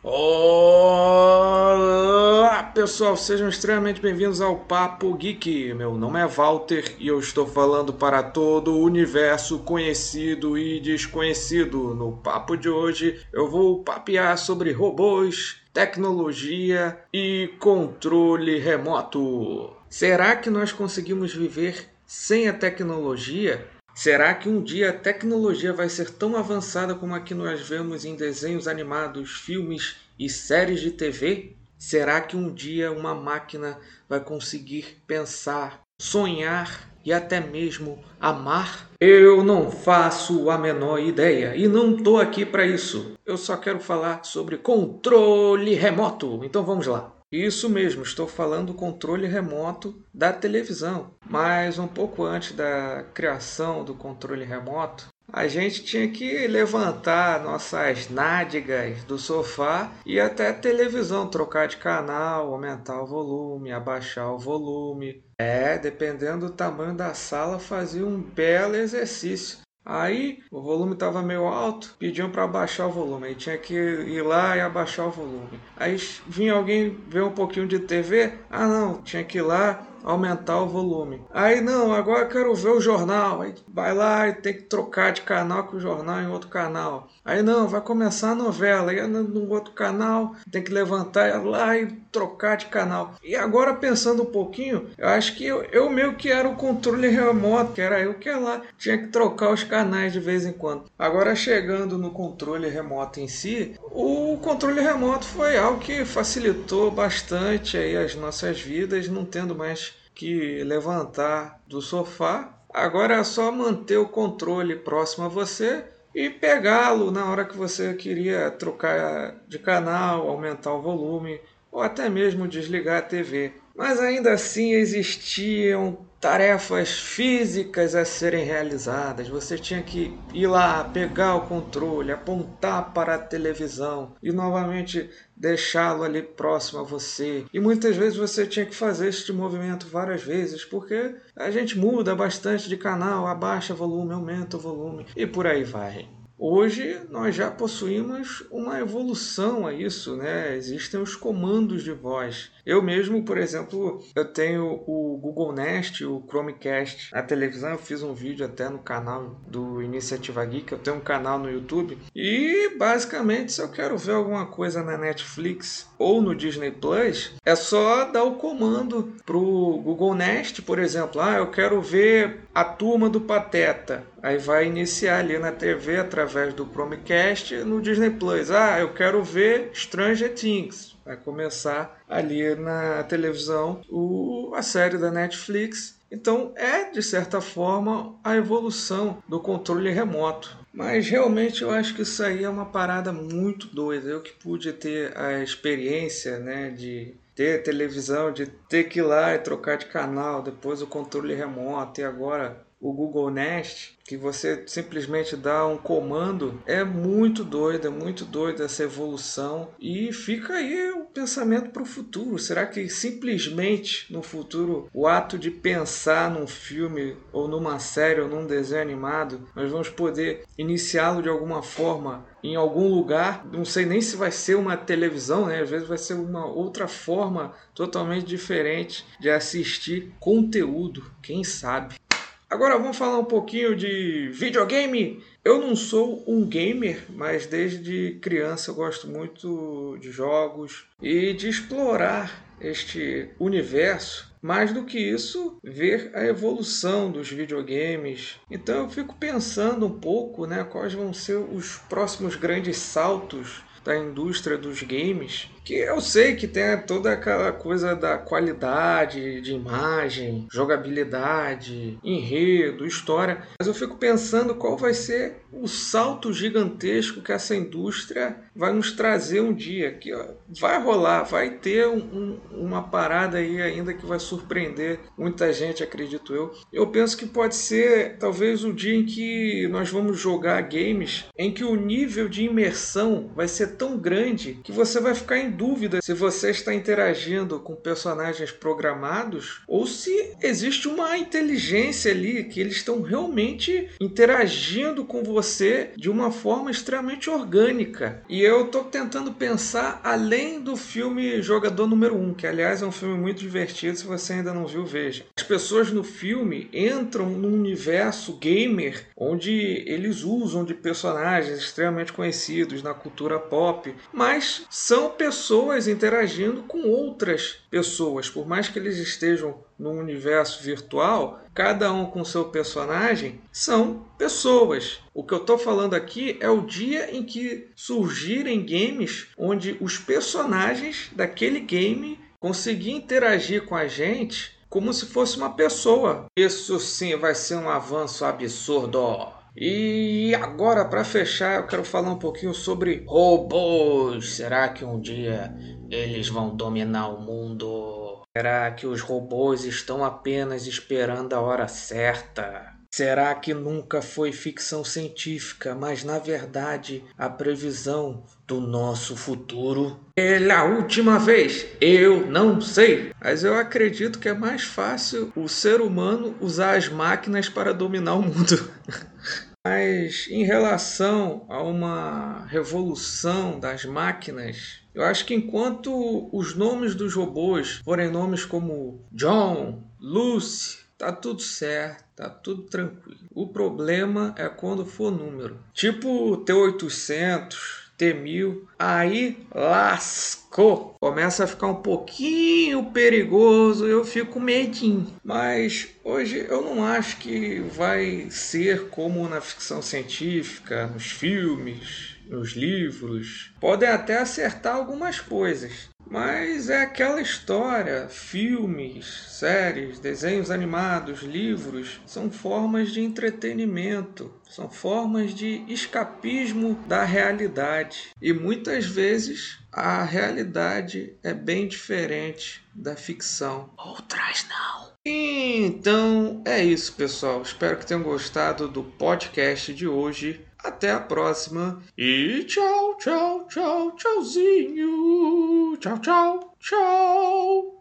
Olá pessoal, sejam extremamente bem-vindos ao Papo Geek. Meu nome é Walter e eu estou falando para todo o universo conhecido e desconhecido. No papo de hoje eu vou papear sobre robôs, tecnologia e controle remoto. Será que nós conseguimos viver sem a tecnologia? Será que um dia a tecnologia vai ser tão avançada como a que nós vemos em desenhos animados, filmes e séries de TV? Será que um dia uma máquina vai conseguir pensar, sonhar e até mesmo amar? Eu não faço a menor ideia e não estou aqui para isso. Eu só quero falar sobre controle remoto. Então vamos lá. Isso mesmo, estou falando do controle remoto da televisão. Mas um pouco antes da criação do controle remoto, a gente tinha que levantar nossas nádegas do sofá e até a televisão, trocar de canal, aumentar o volume, abaixar o volume. É, dependendo do tamanho da sala, fazia um belo exercício. Aí o volume estava meio alto, pediam para abaixar o volume. Aí tinha que ir lá e abaixar o volume. Aí vinha alguém ver um pouquinho de TV. Ah, não, tinha que ir lá aumentar o volume. Aí não, agora eu quero ver o jornal. Aí vai lá e tem que trocar de canal com o jornal em outro canal. Aí não, vai começar a novela. Aí no outro canal tem que levantar lá e trocar de canal. E agora pensando um pouquinho, eu acho que eu, eu meio que era o controle remoto, que era eu que lá tinha que trocar os canais de vez em quando. Agora chegando no controle remoto em si, o controle remoto foi algo que facilitou bastante aí as nossas vidas, não tendo mais que levantar do sofá. Agora é só manter o controle próximo a você e pegá-lo na hora que você queria trocar de canal, aumentar o volume ou até mesmo desligar a TV. Mas ainda assim existiam tarefas físicas a serem realizadas. Você tinha que ir lá, pegar o controle, apontar para a televisão e novamente deixá-lo ali próximo a você. E muitas vezes você tinha que fazer este movimento várias vezes, porque a gente muda bastante de canal, abaixa volume, aumenta o volume e por aí vai. Hoje nós já possuímos uma evolução a isso, né? Existem os comandos de voz. Eu mesmo, por exemplo, eu tenho o Google Nest, o Chromecast. A televisão eu fiz um vídeo até no canal do Iniciativa Geek, eu tenho um canal no YouTube. E basicamente, se eu quero ver alguma coisa na Netflix ou no Disney Plus, é só dar o comando pro Google Nest, por exemplo. Ah, eu quero ver a turma do Pateta. Aí vai iniciar ali na TV através do Chromecast no Disney Plus. Ah, eu quero ver Stranger Things. Vai começar ali na televisão o, a série da Netflix. Então é, de certa forma, a evolução do controle remoto. Mas realmente eu acho que isso aí é uma parada muito doida. Eu que pude ter a experiência né, de ter televisão, de ter que ir lá e trocar de canal, depois o controle remoto e agora o Google Nest, que você simplesmente dá um comando, é muito doido, é muito doido essa evolução. E fica aí o pensamento para o futuro. Será que simplesmente no futuro o ato de pensar num filme ou numa série ou num desenho animado, nós vamos poder iniciá-lo de alguma forma em algum lugar, não sei nem se vai ser uma televisão, né? Às vezes vai ser uma outra forma totalmente diferente de assistir conteúdo, quem sabe. Agora vamos falar um pouquinho de videogame. Eu não sou um gamer, mas desde criança eu gosto muito de jogos e de explorar este universo. Mais do que isso, ver a evolução dos videogames. Então eu fico pensando um pouco, né, quais vão ser os próximos grandes saltos da indústria dos games que eu sei que tem toda aquela coisa da qualidade de imagem, jogabilidade, enredo, história, mas eu fico pensando qual vai ser o salto gigantesco que essa indústria vai nos trazer um dia. Que vai rolar, vai ter um, um, uma parada aí ainda que vai surpreender muita gente, acredito eu. Eu penso que pode ser talvez o dia em que nós vamos jogar games em que o nível de imersão vai ser tão grande que você vai ficar em dúvida se você está interagindo com personagens programados ou se existe uma inteligência ali que eles estão realmente interagindo com você de uma forma extremamente orgânica. E eu estou tentando pensar além do filme Jogador Número 1, que aliás é um filme muito divertido, se você ainda não viu, veja. As pessoas no filme entram num universo gamer onde eles usam de personagens extremamente conhecidos na cultura pop, mas são pessoas interagindo com outras pessoas, por mais que eles estejam no universo virtual, cada um com seu personagem, são pessoas. O que eu estou falando aqui é o dia em que surgirem games onde os personagens daquele game conseguir interagir com a gente como se fosse uma pessoa. Isso sim vai ser um avanço absurdo. E agora, para fechar, eu quero falar um pouquinho sobre robôs. Será que um dia eles vão dominar o mundo? Será que os robôs estão apenas esperando a hora certa? Será que nunca foi ficção científica, mas na verdade a previsão do nosso futuro? Pela última vez, eu não sei. Mas eu acredito que é mais fácil o ser humano usar as máquinas para dominar o mundo. Mas em relação a uma revolução das máquinas, eu acho que enquanto os nomes dos robôs forem nomes como John, Lucy, tá tudo certo, tá tudo tranquilo. O problema é quando for número. Tipo T800, T1000, aí lascou. Começa a ficar um pouquinho perigoso, eu fico medinho. Mas hoje eu não acho que vai ser como na ficção científica, nos filmes, nos livros. Podem até acertar algumas coisas, mas é aquela história, filmes, séries, desenhos animados, livros, são formas de entretenimento, são formas de escapismo da realidade. E muitas vezes a realidade é bem diferente da ficção. Outras não. Então é isso, pessoal. Espero que tenham gostado do podcast de hoje. Até a próxima e tchau, tchau, tchau, tchauzinho. Tchau, tchau, tchau.